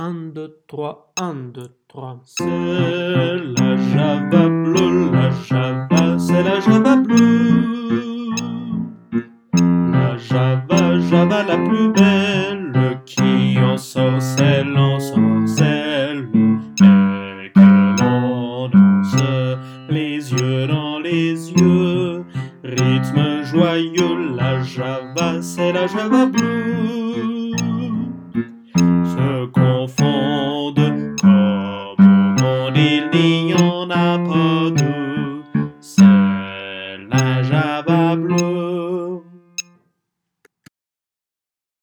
1, 2, 3, 1, 2, 3. C'est la Java bleue, la Java, c'est la Java bleue. La Java, Java la plus belle, qui en sorcelle, en sorcelle, et que l'on danse les yeux dans les yeux. Rythme joyeux, la Java, c'est la Java bleue. n'y en a pas deux. Seule la Java bleue.